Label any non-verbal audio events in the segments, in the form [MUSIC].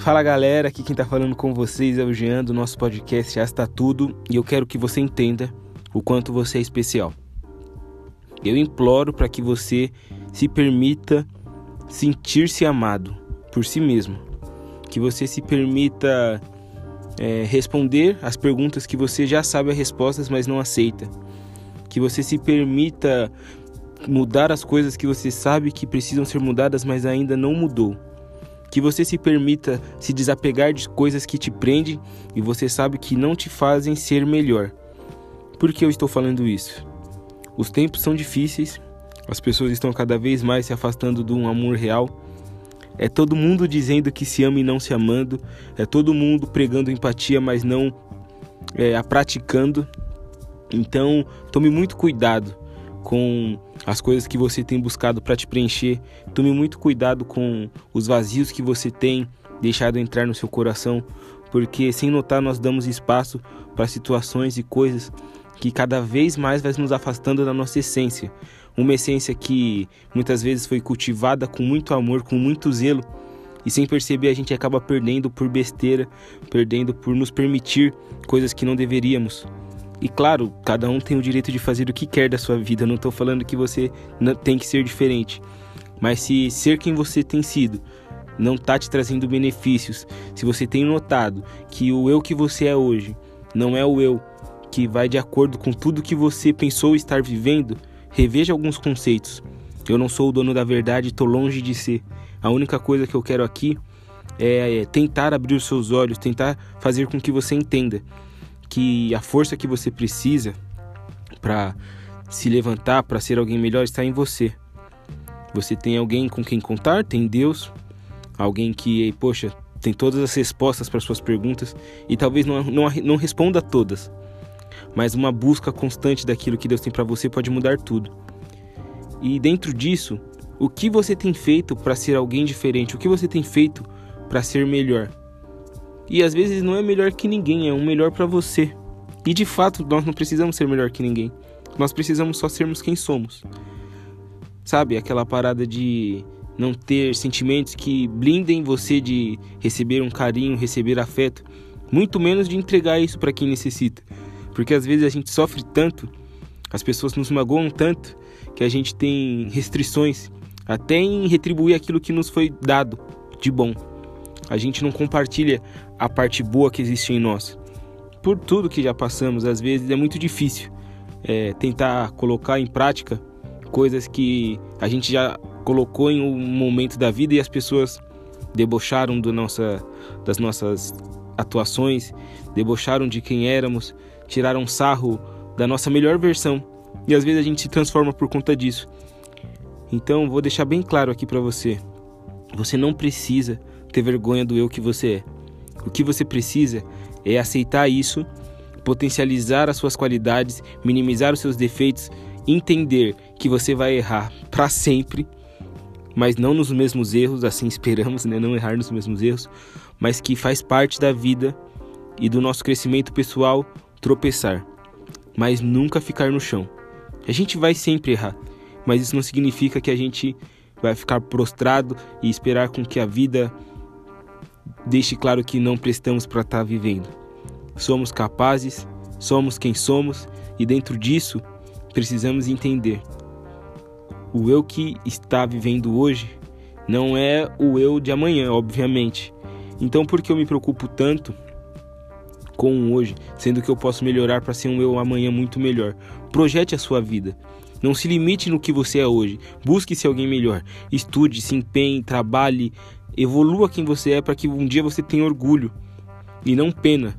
Fala galera, aqui quem tá falando com vocês é o Jean do nosso podcast Já Está Tudo e eu quero que você entenda o quanto você é especial. Eu imploro para que você se permita sentir-se amado por si mesmo, que você se permita é, responder as perguntas que você já sabe as respostas, mas não aceita, que você se permita mudar as coisas que você sabe que precisam ser mudadas, mas ainda não mudou. Que você se permita se desapegar de coisas que te prendem e você sabe que não te fazem ser melhor. Por que eu estou falando isso? Os tempos são difíceis, as pessoas estão cada vez mais se afastando de um amor real. É todo mundo dizendo que se ama e não se amando, é todo mundo pregando empatia, mas não é, a praticando. Então, tome muito cuidado com as coisas que você tem buscado para te preencher. Tome muito cuidado com os vazios que você tem deixado entrar no seu coração, porque sem notar nós damos espaço para situações e coisas que cada vez mais vai nos afastando da nossa essência. Uma essência que muitas vezes foi cultivada com muito amor, com muito zelo, e sem perceber a gente acaba perdendo por besteira, perdendo por nos permitir coisas que não deveríamos. E claro, cada um tem o direito de fazer o que quer da sua vida. Eu não estou falando que você tem que ser diferente. Mas se ser quem você tem sido não está te trazendo benefícios, se você tem notado que o eu que você é hoje não é o eu que vai de acordo com tudo que você pensou estar vivendo, reveja alguns conceitos. Eu não sou o dono da verdade, estou longe de ser. A única coisa que eu quero aqui é tentar abrir os seus olhos, tentar fazer com que você entenda que a força que você precisa para se levantar, para ser alguém melhor, está em você. Você tem alguém com quem contar, tem Deus, alguém que, poxa, tem todas as respostas para suas perguntas e talvez não, não, não responda todas, mas uma busca constante daquilo que Deus tem para você pode mudar tudo. E dentro disso, o que você tem feito para ser alguém diferente? O que você tem feito para ser melhor? E às vezes não é melhor que ninguém, é um melhor para você. E de fato, nós não precisamos ser melhor que ninguém. Nós precisamos só sermos quem somos. Sabe, aquela parada de não ter sentimentos que blindem você de receber um carinho, receber afeto, muito menos de entregar isso para quem necessita. Porque às vezes a gente sofre tanto, as pessoas nos magoam tanto, que a gente tem restrições até em retribuir aquilo que nos foi dado de bom. A gente não compartilha a parte boa que existe em nós. Por tudo que já passamos, às vezes é muito difícil é, tentar colocar em prática coisas que a gente já colocou em um momento da vida e as pessoas debocharam do nossa, das nossas atuações, debocharam de quem éramos, tiraram sarro da nossa melhor versão e às vezes a gente se transforma por conta disso. Então vou deixar bem claro aqui para você: você não precisa ter vergonha do eu que você é. O que você precisa é aceitar isso, potencializar as suas qualidades, minimizar os seus defeitos, entender que você vai errar [LAUGHS] para sempre, mas não nos mesmos erros, assim esperamos, né? Não errar nos mesmos erros, mas que faz parte da vida e do nosso crescimento pessoal tropeçar, mas nunca ficar no chão. A gente vai sempre errar, mas isso não significa que a gente vai ficar prostrado e esperar com que a vida deixe claro que não prestamos para estar tá vivendo. Somos capazes, somos quem somos e dentro disso precisamos entender. O eu que está vivendo hoje não é o eu de amanhã, obviamente. Então, por que eu me preocupo tanto com hoje, sendo que eu posso melhorar para ser um eu amanhã muito melhor? Projete a sua vida. Não se limite no que você é hoje. Busque ser alguém melhor. Estude, se empenhe, trabalhe, Evolua quem você é para que um dia você tenha orgulho e não pena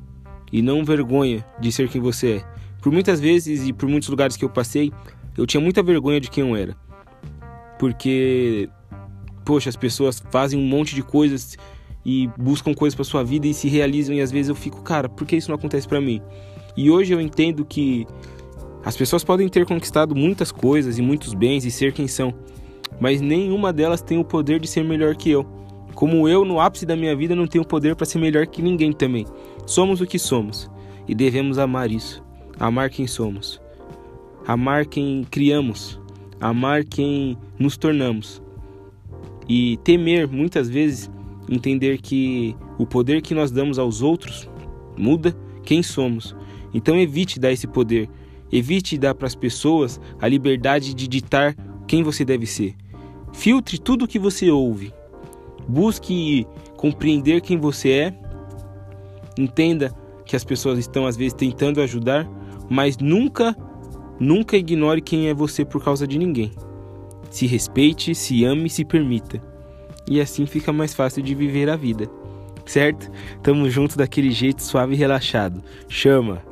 e não vergonha de ser quem você é. Por muitas vezes e por muitos lugares que eu passei, eu tinha muita vergonha de quem eu era. Porque poxa, as pessoas fazem um monte de coisas e buscam coisas para sua vida e se realizam e às vezes eu fico, cara, por que isso não acontece para mim? E hoje eu entendo que as pessoas podem ter conquistado muitas coisas e muitos bens e ser quem são, mas nenhuma delas tem o poder de ser melhor que eu. Como eu, no ápice da minha vida, não tenho poder para ser melhor que ninguém também. Somos o que somos e devemos amar isso. Amar quem somos. Amar quem criamos. Amar quem nos tornamos. E temer, muitas vezes, entender que o poder que nós damos aos outros muda quem somos. Então evite dar esse poder. Evite dar para as pessoas a liberdade de ditar quem você deve ser. Filtre tudo o que você ouve. Busque compreender quem você é. Entenda que as pessoas estão às vezes tentando ajudar, mas nunca, nunca ignore quem é você por causa de ninguém. Se respeite, se ame e se permita. E assim fica mais fácil de viver a vida. Certo? Tamo junto daquele jeito suave e relaxado. Chama!